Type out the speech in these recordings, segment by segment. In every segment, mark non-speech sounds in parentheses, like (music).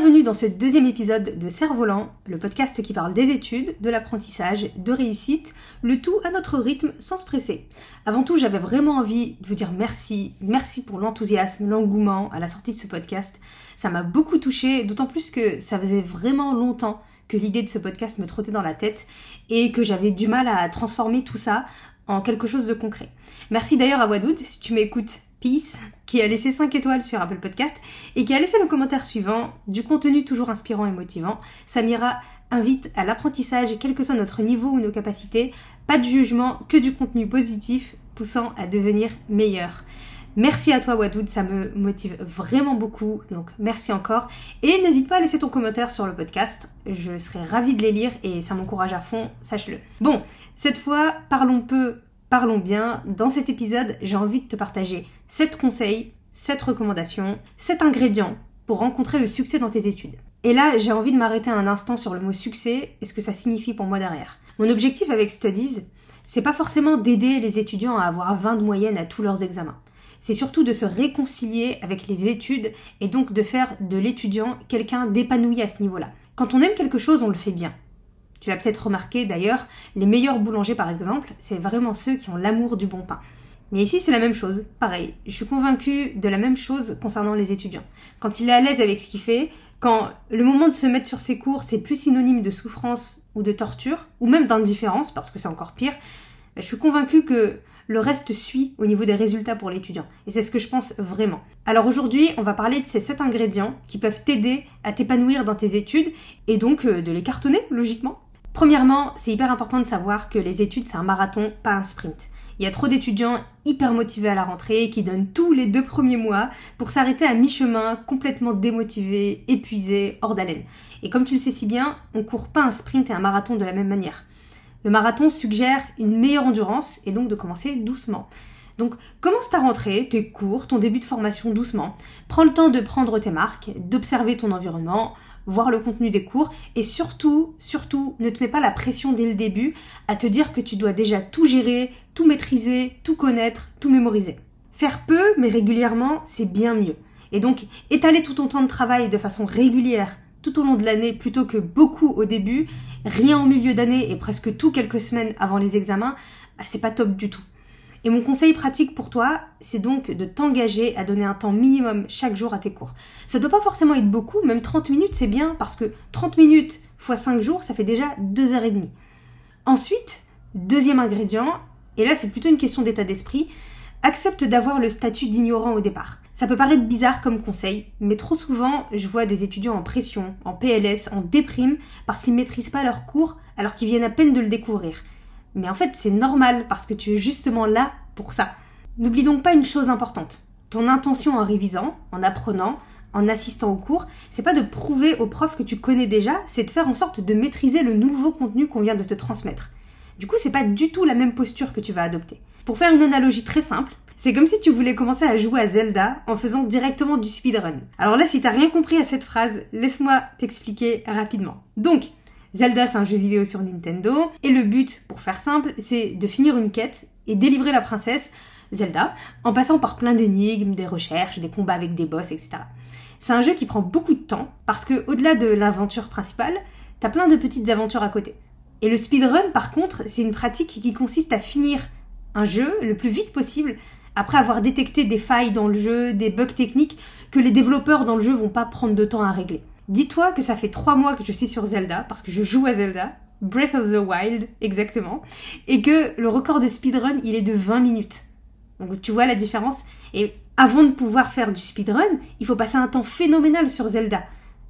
Bienvenue dans ce deuxième épisode de Cerf-Volant, le podcast qui parle des études, de l'apprentissage, de réussite, le tout à notre rythme sans se presser. Avant tout, j'avais vraiment envie de vous dire merci, merci pour l'enthousiasme, l'engouement à la sortie de ce podcast. Ça m'a beaucoup touché, d'autant plus que ça faisait vraiment longtemps que l'idée de ce podcast me trottait dans la tête et que j'avais du mal à transformer tout ça en quelque chose de concret. Merci d'ailleurs à Wadoud si tu m'écoutes Peace, qui a laissé 5 étoiles sur Apple Podcast et qui a laissé le commentaire suivant, du contenu toujours inspirant et motivant. Samira invite à l'apprentissage, quel que soit notre niveau ou nos capacités, pas de jugement, que du contenu positif, poussant à devenir meilleur. Merci à toi Wadoud, ça me motive vraiment beaucoup, donc merci encore. Et n'hésite pas à laisser ton commentaire sur le podcast, je serai ravie de les lire et ça m'encourage à fond, sache-le. Bon, cette fois, parlons peu, parlons bien. Dans cet épisode, j'ai envie de te partager 7 conseils, 7 recommandations, 7 ingrédients pour rencontrer le succès dans tes études. Et là, j'ai envie de m'arrêter un instant sur le mot succès et ce que ça signifie pour moi derrière. Mon objectif avec Studies, c'est pas forcément d'aider les étudiants à avoir 20 de moyenne à tous leurs examens. C'est surtout de se réconcilier avec les études et donc de faire de l'étudiant quelqu'un d'épanoui à ce niveau-là. Quand on aime quelque chose, on le fait bien. Tu l'as peut-être remarqué d'ailleurs, les meilleurs boulangers par exemple, c'est vraiment ceux qui ont l'amour du bon pain. Mais ici c'est la même chose, pareil. Je suis convaincue de la même chose concernant les étudiants. Quand il est à l'aise avec ce qu'il fait, quand le moment de se mettre sur ses cours c'est plus synonyme de souffrance ou de torture, ou même d'indifférence, parce que c'est encore pire, je suis convaincue que le reste suit au niveau des résultats pour l'étudiant. Et c'est ce que je pense vraiment. Alors aujourd'hui, on va parler de ces 7 ingrédients qui peuvent t'aider à t'épanouir dans tes études et donc euh, de les cartonner, logiquement. Premièrement, c'est hyper important de savoir que les études, c'est un marathon, pas un sprint. Il y a trop d'étudiants hyper motivés à la rentrée qui donnent tous les deux premiers mois pour s'arrêter à mi-chemin, complètement démotivés, épuisés, hors d'haleine. Et comme tu le sais si bien, on court pas un sprint et un marathon de la même manière. Le marathon suggère une meilleure endurance et donc de commencer doucement. Donc commence ta rentrée, tes cours, ton début de formation doucement. Prends le temps de prendre tes marques, d'observer ton environnement, voir le contenu des cours et surtout, surtout, ne te mets pas la pression dès le début à te dire que tu dois déjà tout gérer, tout maîtriser, tout connaître, tout mémoriser. Faire peu mais régulièrement, c'est bien mieux. Et donc, étaler tout ton temps de travail de façon régulière tout au long de l'année plutôt que beaucoup au début, rien en milieu d'année et presque tout quelques semaines avant les examens, bah, c'est pas top du tout. Et mon conseil pratique pour toi, c'est donc de t'engager à donner un temps minimum chaque jour à tes cours. Ça ne doit pas forcément être beaucoup, même 30 minutes c'est bien parce que 30 minutes fois 5 jours, ça fait déjà 2 heures et demie. Ensuite, deuxième ingrédient, et là c'est plutôt une question d'état d'esprit, accepte d'avoir le statut d'ignorant au départ. Ça peut paraître bizarre comme conseil, mais trop souvent, je vois des étudiants en pression, en PLS, en déprime, parce qu'ils maîtrisent pas leur cours alors qu'ils viennent à peine de le découvrir. Mais en fait, c'est normal parce que tu es justement là pour ça. N'oublie donc pas une chose importante. Ton intention en révisant, en apprenant, en assistant au cours, c'est pas de prouver au prof que tu connais déjà, c'est de faire en sorte de maîtriser le nouveau contenu qu'on vient de te transmettre. Du coup, c'est pas du tout la même posture que tu vas adopter. Pour faire une analogie très simple, c'est comme si tu voulais commencer à jouer à Zelda en faisant directement du speedrun. Alors là, si t'as rien compris à cette phrase, laisse-moi t'expliquer rapidement. Donc, Zelda, c'est un jeu vidéo sur Nintendo, et le but, pour faire simple, c'est de finir une quête et délivrer la princesse, Zelda, en passant par plein d'énigmes, des recherches, des combats avec des boss, etc. C'est un jeu qui prend beaucoup de temps, parce que au-delà de l'aventure principale, t'as plein de petites aventures à côté. Et le speedrun, par contre, c'est une pratique qui consiste à finir un jeu le plus vite possible, après avoir détecté des failles dans le jeu, des bugs techniques que les développeurs dans le jeu vont pas prendre de temps à régler. Dis-toi que ça fait trois mois que je suis sur Zelda, parce que je joue à Zelda, Breath of the Wild, exactement, et que le record de speedrun, il est de 20 minutes. Donc tu vois la différence Et avant de pouvoir faire du speedrun, il faut passer un temps phénoménal sur Zelda.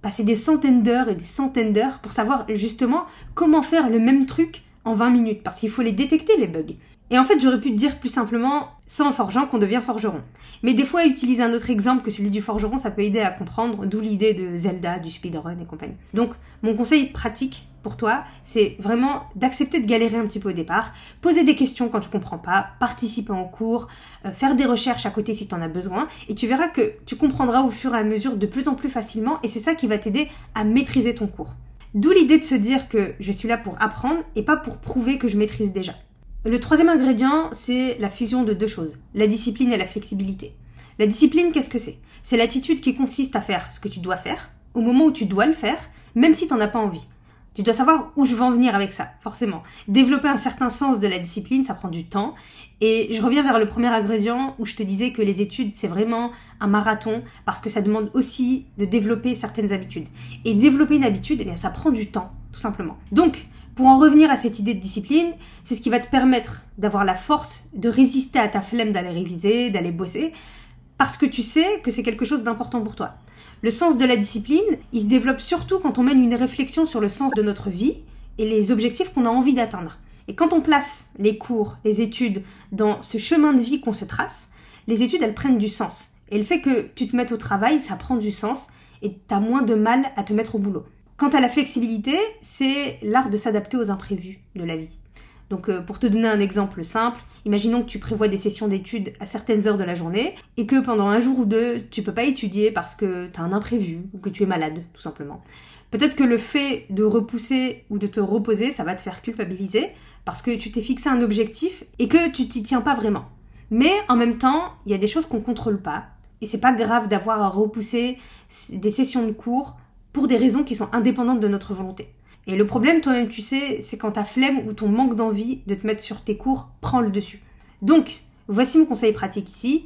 Passer des centaines d'heures et des centaines d'heures pour savoir justement comment faire le même truc en 20 minutes parce qu'il faut les détecter les bugs. Et en fait, j'aurais pu te dire plus simplement, c'est en forgeant qu'on devient forgeron. Mais des fois, utiliser un autre exemple que celui du forgeron, ça peut aider à comprendre, d'où l'idée de Zelda, du speedrun et compagnie. Donc, mon conseil pratique pour toi, c'est vraiment d'accepter de galérer un petit peu au départ, poser des questions quand tu comprends pas, participer en cours, euh, faire des recherches à côté si tu en as besoin, et tu verras que tu comprendras au fur et à mesure de plus en plus facilement, et c'est ça qui va t'aider à maîtriser ton cours. D'où l'idée de se dire que je suis là pour apprendre et pas pour prouver que je maîtrise déjà. Le troisième ingrédient, c'est la fusion de deux choses, la discipline et la flexibilité. La discipline, qu'est-ce que c'est? C'est l'attitude qui consiste à faire ce que tu dois faire, au moment où tu dois le faire, même si tu n'en as pas envie. Tu dois savoir où je veux en venir avec ça, forcément. Développer un certain sens de la discipline, ça prend du temps. Et je reviens vers le premier ingrédient où je te disais que les études, c'est vraiment un marathon parce que ça demande aussi de développer certaines habitudes. Et développer une habitude, eh bien, ça prend du temps, tout simplement. Donc, pour en revenir à cette idée de discipline, c'est ce qui va te permettre d'avoir la force de résister à ta flemme d'aller réviser, d'aller bosser, parce que tu sais que c'est quelque chose d'important pour toi. Le sens de la discipline, il se développe surtout quand on mène une réflexion sur le sens de notre vie et les objectifs qu'on a envie d'atteindre. Et quand on place les cours, les études dans ce chemin de vie qu'on se trace, les études, elles prennent du sens. Et le fait que tu te mettes au travail, ça prend du sens et tu as moins de mal à te mettre au boulot. Quant à la flexibilité, c'est l'art de s'adapter aux imprévus de la vie. Donc euh, pour te donner un exemple simple, imaginons que tu prévois des sessions d'études à certaines heures de la journée et que pendant un jour ou deux, tu peux pas étudier parce que tu as un imprévu ou que tu es malade, tout simplement. Peut-être que le fait de repousser ou de te reposer, ça va te faire culpabiliser parce que tu t'es fixé un objectif et que tu t'y tiens pas vraiment. Mais en même temps, il y a des choses qu'on contrôle pas et c'est pas grave d'avoir à repousser des sessions de cours pour des raisons qui sont indépendantes de notre volonté. Et le problème, toi-même, tu sais, c'est quand ta flemme ou ton manque d'envie de te mettre sur tes cours prend le dessus. Donc, voici mon conseil pratique ici.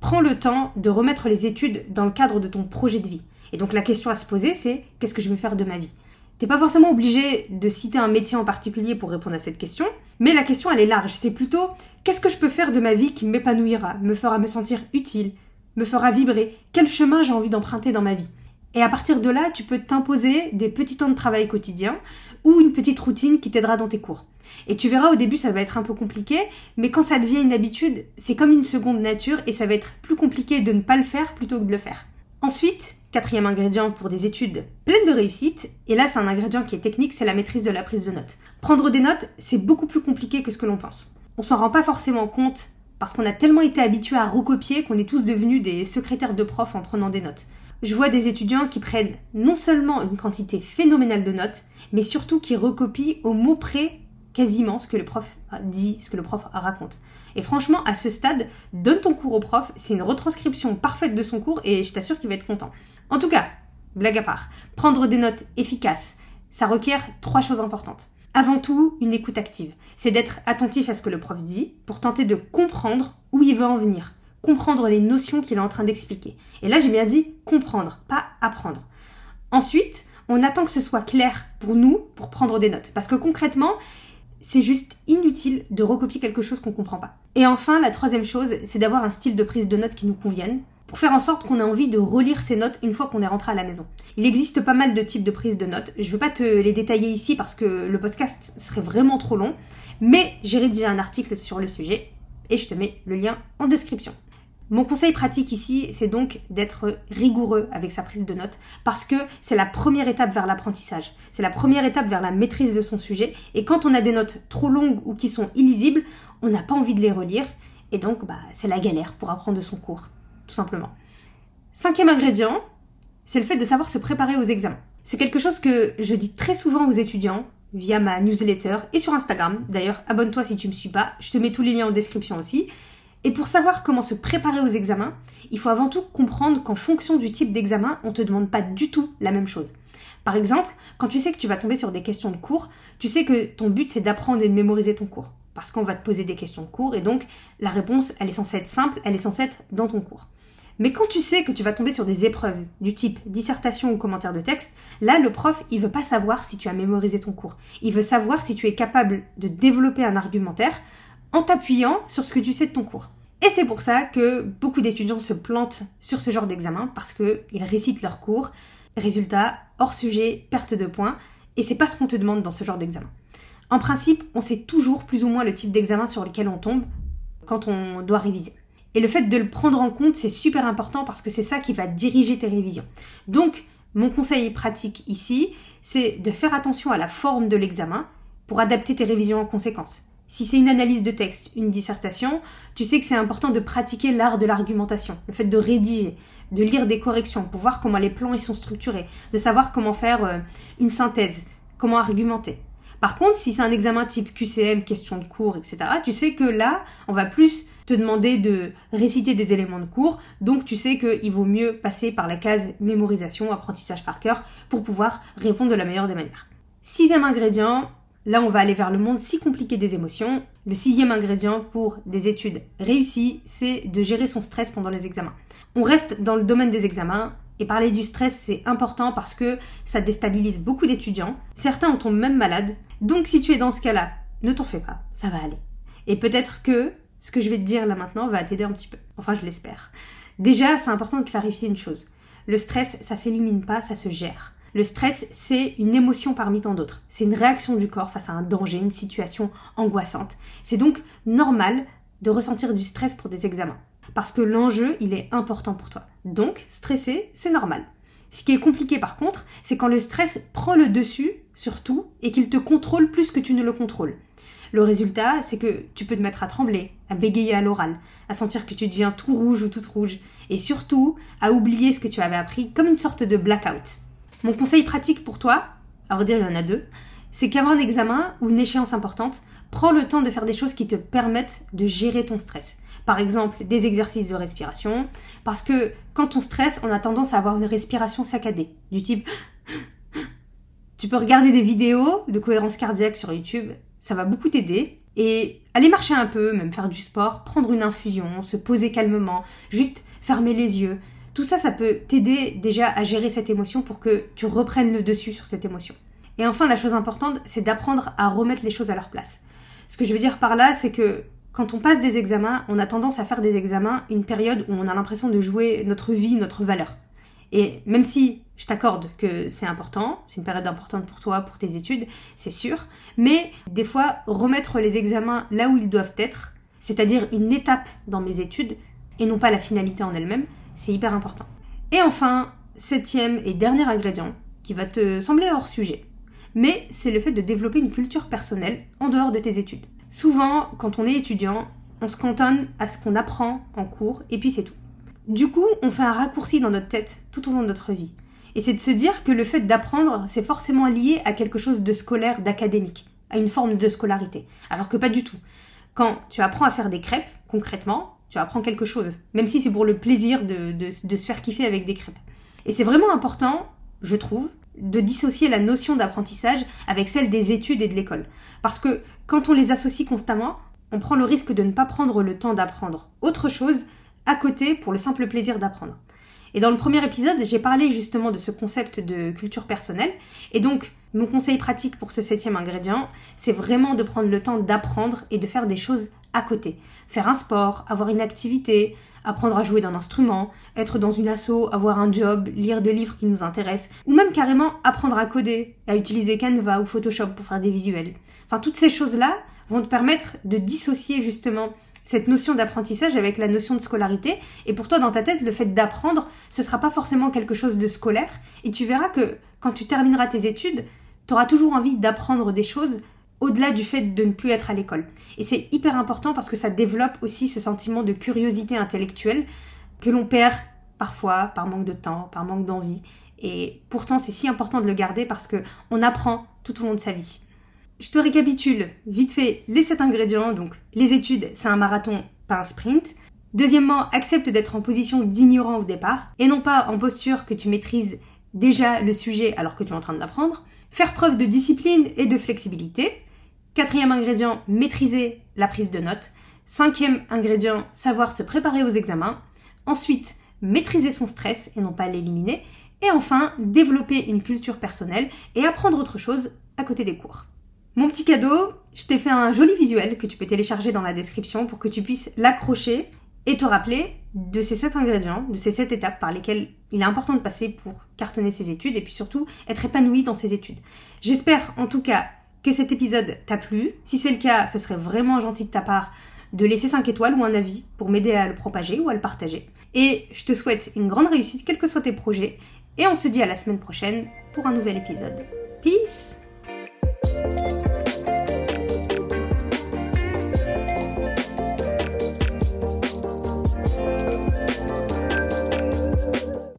Prends le temps de remettre les études dans le cadre de ton projet de vie. Et donc la question à se poser, c'est qu'est-ce que je veux faire de ma vie? T'es pas forcément obligé de citer un métier en particulier pour répondre à cette question, mais la question elle est large. C'est plutôt qu'est-ce que je peux faire de ma vie qui m'épanouira, me fera me sentir utile, me fera vibrer, quel chemin j'ai envie d'emprunter dans ma vie? Et à partir de là, tu peux t'imposer des petits temps de travail quotidien ou une petite routine qui t'aidera dans tes cours. Et tu verras au début ça va être un peu compliqué, mais quand ça devient une habitude, c'est comme une seconde nature et ça va être plus compliqué de ne pas le faire plutôt que de le faire. Ensuite, quatrième ingrédient pour des études pleines de réussite, et là c'est un ingrédient qui est technique, c'est la maîtrise de la prise de notes. Prendre des notes, c'est beaucoup plus compliqué que ce que l'on pense. On s'en rend pas forcément compte parce qu'on a tellement été habitué à recopier qu'on est tous devenus des secrétaires de profs en prenant des notes je vois des étudiants qui prennent non seulement une quantité phénoménale de notes, mais surtout qui recopient au mot près quasiment ce que le prof dit, ce que le prof raconte. Et franchement, à ce stade, donne ton cours au prof, c'est une retranscription parfaite de son cours et je t'assure qu'il va être content. En tout cas, blague à part, prendre des notes efficaces, ça requiert trois choses importantes. Avant tout, une écoute active. C'est d'être attentif à ce que le prof dit pour tenter de comprendre où il veut en venir comprendre les notions qu'il est en train d'expliquer. Et là, j'ai bien dit comprendre, pas apprendre. Ensuite, on attend que ce soit clair pour nous pour prendre des notes. Parce que concrètement, c'est juste inutile de recopier quelque chose qu'on comprend pas. Et enfin, la troisième chose, c'est d'avoir un style de prise de notes qui nous convienne, pour faire en sorte qu'on ait envie de relire ces notes une fois qu'on est rentré à la maison. Il existe pas mal de types de prise de notes. Je ne vais pas te les détailler ici parce que le podcast serait vraiment trop long, mais j'ai rédigé un article sur le sujet et je te mets le lien en description. Mon conseil pratique ici, c'est donc d'être rigoureux avec sa prise de notes parce que c'est la première étape vers l'apprentissage. C'est la première étape vers la maîtrise de son sujet. Et quand on a des notes trop longues ou qui sont illisibles, on n'a pas envie de les relire. Et donc, bah, c'est la galère pour apprendre son cours, tout simplement. Cinquième ingrédient, c'est le fait de savoir se préparer aux examens. C'est quelque chose que je dis très souvent aux étudiants via ma newsletter et sur Instagram. D'ailleurs, abonne-toi si tu ne me suis pas. Je te mets tous les liens en description aussi. Et pour savoir comment se préparer aux examens, il faut avant tout comprendre qu'en fonction du type d'examen, on ne te demande pas du tout la même chose. Par exemple, quand tu sais que tu vas tomber sur des questions de cours, tu sais que ton but c'est d'apprendre et de mémoriser ton cours. Parce qu'on va te poser des questions de cours et donc la réponse, elle est censée être simple, elle est censée être dans ton cours. Mais quand tu sais que tu vas tomber sur des épreuves du type dissertation ou commentaire de texte, là le prof, il veut pas savoir si tu as mémorisé ton cours. Il veut savoir si tu es capable de développer un argumentaire en t'appuyant sur ce que tu sais de ton cours. Et c'est pour ça que beaucoup d'étudiants se plantent sur ce genre d'examen parce qu'ils récitent leur cours. Résultat, hors sujet, perte de points. Et c'est pas ce qu'on te demande dans ce genre d'examen. En principe, on sait toujours plus ou moins le type d'examen sur lequel on tombe quand on doit réviser. Et le fait de le prendre en compte, c'est super important parce que c'est ça qui va diriger tes révisions. Donc, mon conseil pratique ici, c'est de faire attention à la forme de l'examen pour adapter tes révisions en conséquence. Si c'est une analyse de texte, une dissertation, tu sais que c'est important de pratiquer l'art de l'argumentation, le fait de rédiger, de lire des corrections pour voir comment les plans ils sont structurés, de savoir comment faire euh, une synthèse, comment argumenter. Par contre, si c'est un examen type QCM, question de cours, etc., tu sais que là, on va plus te demander de réciter des éléments de cours, donc tu sais qu'il vaut mieux passer par la case mémorisation, apprentissage par cœur, pour pouvoir répondre de la meilleure des manières. Sixième ingrédient, là on va aller vers le monde si compliqué des émotions. Le sixième ingrédient pour des études réussies, c'est de gérer son stress pendant les examens. On reste dans le domaine des examens, et parler du stress, c'est important parce que ça déstabilise beaucoup d'étudiants. Certains en tombent même malades. Donc si tu es dans ce cas-là, ne t'en fais pas, ça va aller. Et peut-être que ce que je vais te dire là maintenant va t'aider un petit peu. Enfin, je l'espère. Déjà, c'est important de clarifier une chose. Le stress, ça s'élimine pas, ça se gère. Le stress, c'est une émotion parmi tant d'autres. C'est une réaction du corps face à un danger, une situation angoissante. C'est donc normal de ressentir du stress pour des examens parce que l'enjeu, il est important pour toi. Donc, stresser, c'est normal. Ce qui est compliqué par contre, c'est quand le stress prend le dessus sur tout et qu'il te contrôle plus que tu ne le contrôles. Le résultat, c'est que tu peux te mettre à trembler, à bégayer à l'oral, à sentir que tu deviens tout rouge ou toute rouge, et surtout à oublier ce que tu avais appris comme une sorte de blackout. Mon conseil pratique pour toi, à dire il y en a deux, c'est qu'avant un examen ou une échéance importante, prends le temps de faire des choses qui te permettent de gérer ton stress par exemple des exercices de respiration, parce que quand on stresse, on a tendance à avoir une respiration saccadée, du type... (gasps) Tu peux regarder des vidéos de cohérence cardiaque sur YouTube, ça va beaucoup t'aider, et aller marcher un peu, même faire du sport, prendre une infusion, se poser calmement, juste fermer les yeux. Tout ça, ça peut t'aider déjà à gérer cette émotion pour que tu reprennes le dessus sur cette émotion. Et enfin, la chose importante, c'est d'apprendre à remettre les choses à leur place. Ce que je veux dire par là, c'est que quand on passe des examens, on a tendance à faire des examens une période où on a l'impression de jouer notre vie, notre valeur. Et même si je t'accorde que c'est important, c'est une période importante pour toi, pour tes études, c'est sûr, mais des fois, remettre les examens là où ils doivent être, c'est-à-dire une étape dans mes études, et non pas la finalité en elle-même, c'est hyper important. Et enfin, septième et dernier ingrédient, qui va te sembler hors sujet, mais c'est le fait de développer une culture personnelle en dehors de tes études. Souvent, quand on est étudiant, on se cantonne à ce qu'on apprend en cours et puis c'est tout. Du coup, on fait un raccourci dans notre tête tout au long de notre vie. Et c'est de se dire que le fait d'apprendre, c'est forcément lié à quelque chose de scolaire, d'académique, à une forme de scolarité. Alors que pas du tout. Quand tu apprends à faire des crêpes, concrètement, tu apprends quelque chose. Même si c'est pour le plaisir de, de se faire kiffer avec des crêpes. Et c'est vraiment important, je trouve, de dissocier la notion d'apprentissage avec celle des études et de l'école. Parce que quand on les associe constamment, on prend le risque de ne pas prendre le temps d'apprendre autre chose à côté pour le simple plaisir d'apprendre. Et dans le premier épisode, j'ai parlé justement de ce concept de culture personnelle. Et donc, mon conseil pratique pour ce septième ingrédient, c'est vraiment de prendre le temps d'apprendre et de faire des choses à côté. Faire un sport, avoir une activité, apprendre à jouer d'un instrument, être dans une asso, avoir un job, lire des livres qui nous intéressent, ou même carrément apprendre à coder, à utiliser Canva ou Photoshop pour faire des visuels. Enfin, toutes ces choses-là vont te permettre de dissocier justement cette notion d'apprentissage avec la notion de scolarité. Et pour toi, dans ta tête, le fait d'apprendre, ce sera pas forcément quelque chose de scolaire. Et tu verras que quand tu termineras tes études, tu auras toujours envie d'apprendre des choses au-delà du fait de ne plus être à l'école. Et c'est hyper important parce que ça développe aussi ce sentiment de curiosité intellectuelle que l'on perd parfois par manque de temps, par manque d'envie. Et pourtant, c'est si important de le garder parce que on apprend tout au long de sa vie. Je te récapitule vite fait les sept ingrédients. Donc, les études, c'est un marathon, pas un sprint. Deuxièmement, accepte d'être en position d'ignorant au départ et non pas en posture que tu maîtrises déjà le sujet alors que tu es en train d'apprendre. Faire preuve de discipline et de flexibilité. Quatrième ingrédient, maîtriser la prise de notes. Cinquième ingrédient, savoir se préparer aux examens. Ensuite, maîtriser son stress et non pas l'éliminer. Et enfin, développer une culture personnelle et apprendre autre chose à côté des cours. Mon petit cadeau, je t'ai fait un joli visuel que tu peux télécharger dans la description pour que tu puisses l'accrocher et te rappeler de ces sept ingrédients, de ces sept étapes par lesquelles il est important de passer pour cartonner ses études et puis surtout être épanoui dans ses études. J'espère en tout cas que cet épisode t'a plu. Si c'est le cas, ce serait vraiment gentil de ta part de laisser 5 étoiles ou un avis pour m'aider à le propager ou à le partager. Et je te souhaite une grande réussite, quels que soient tes projets. Et on se dit à la semaine prochaine pour un nouvel épisode. Peace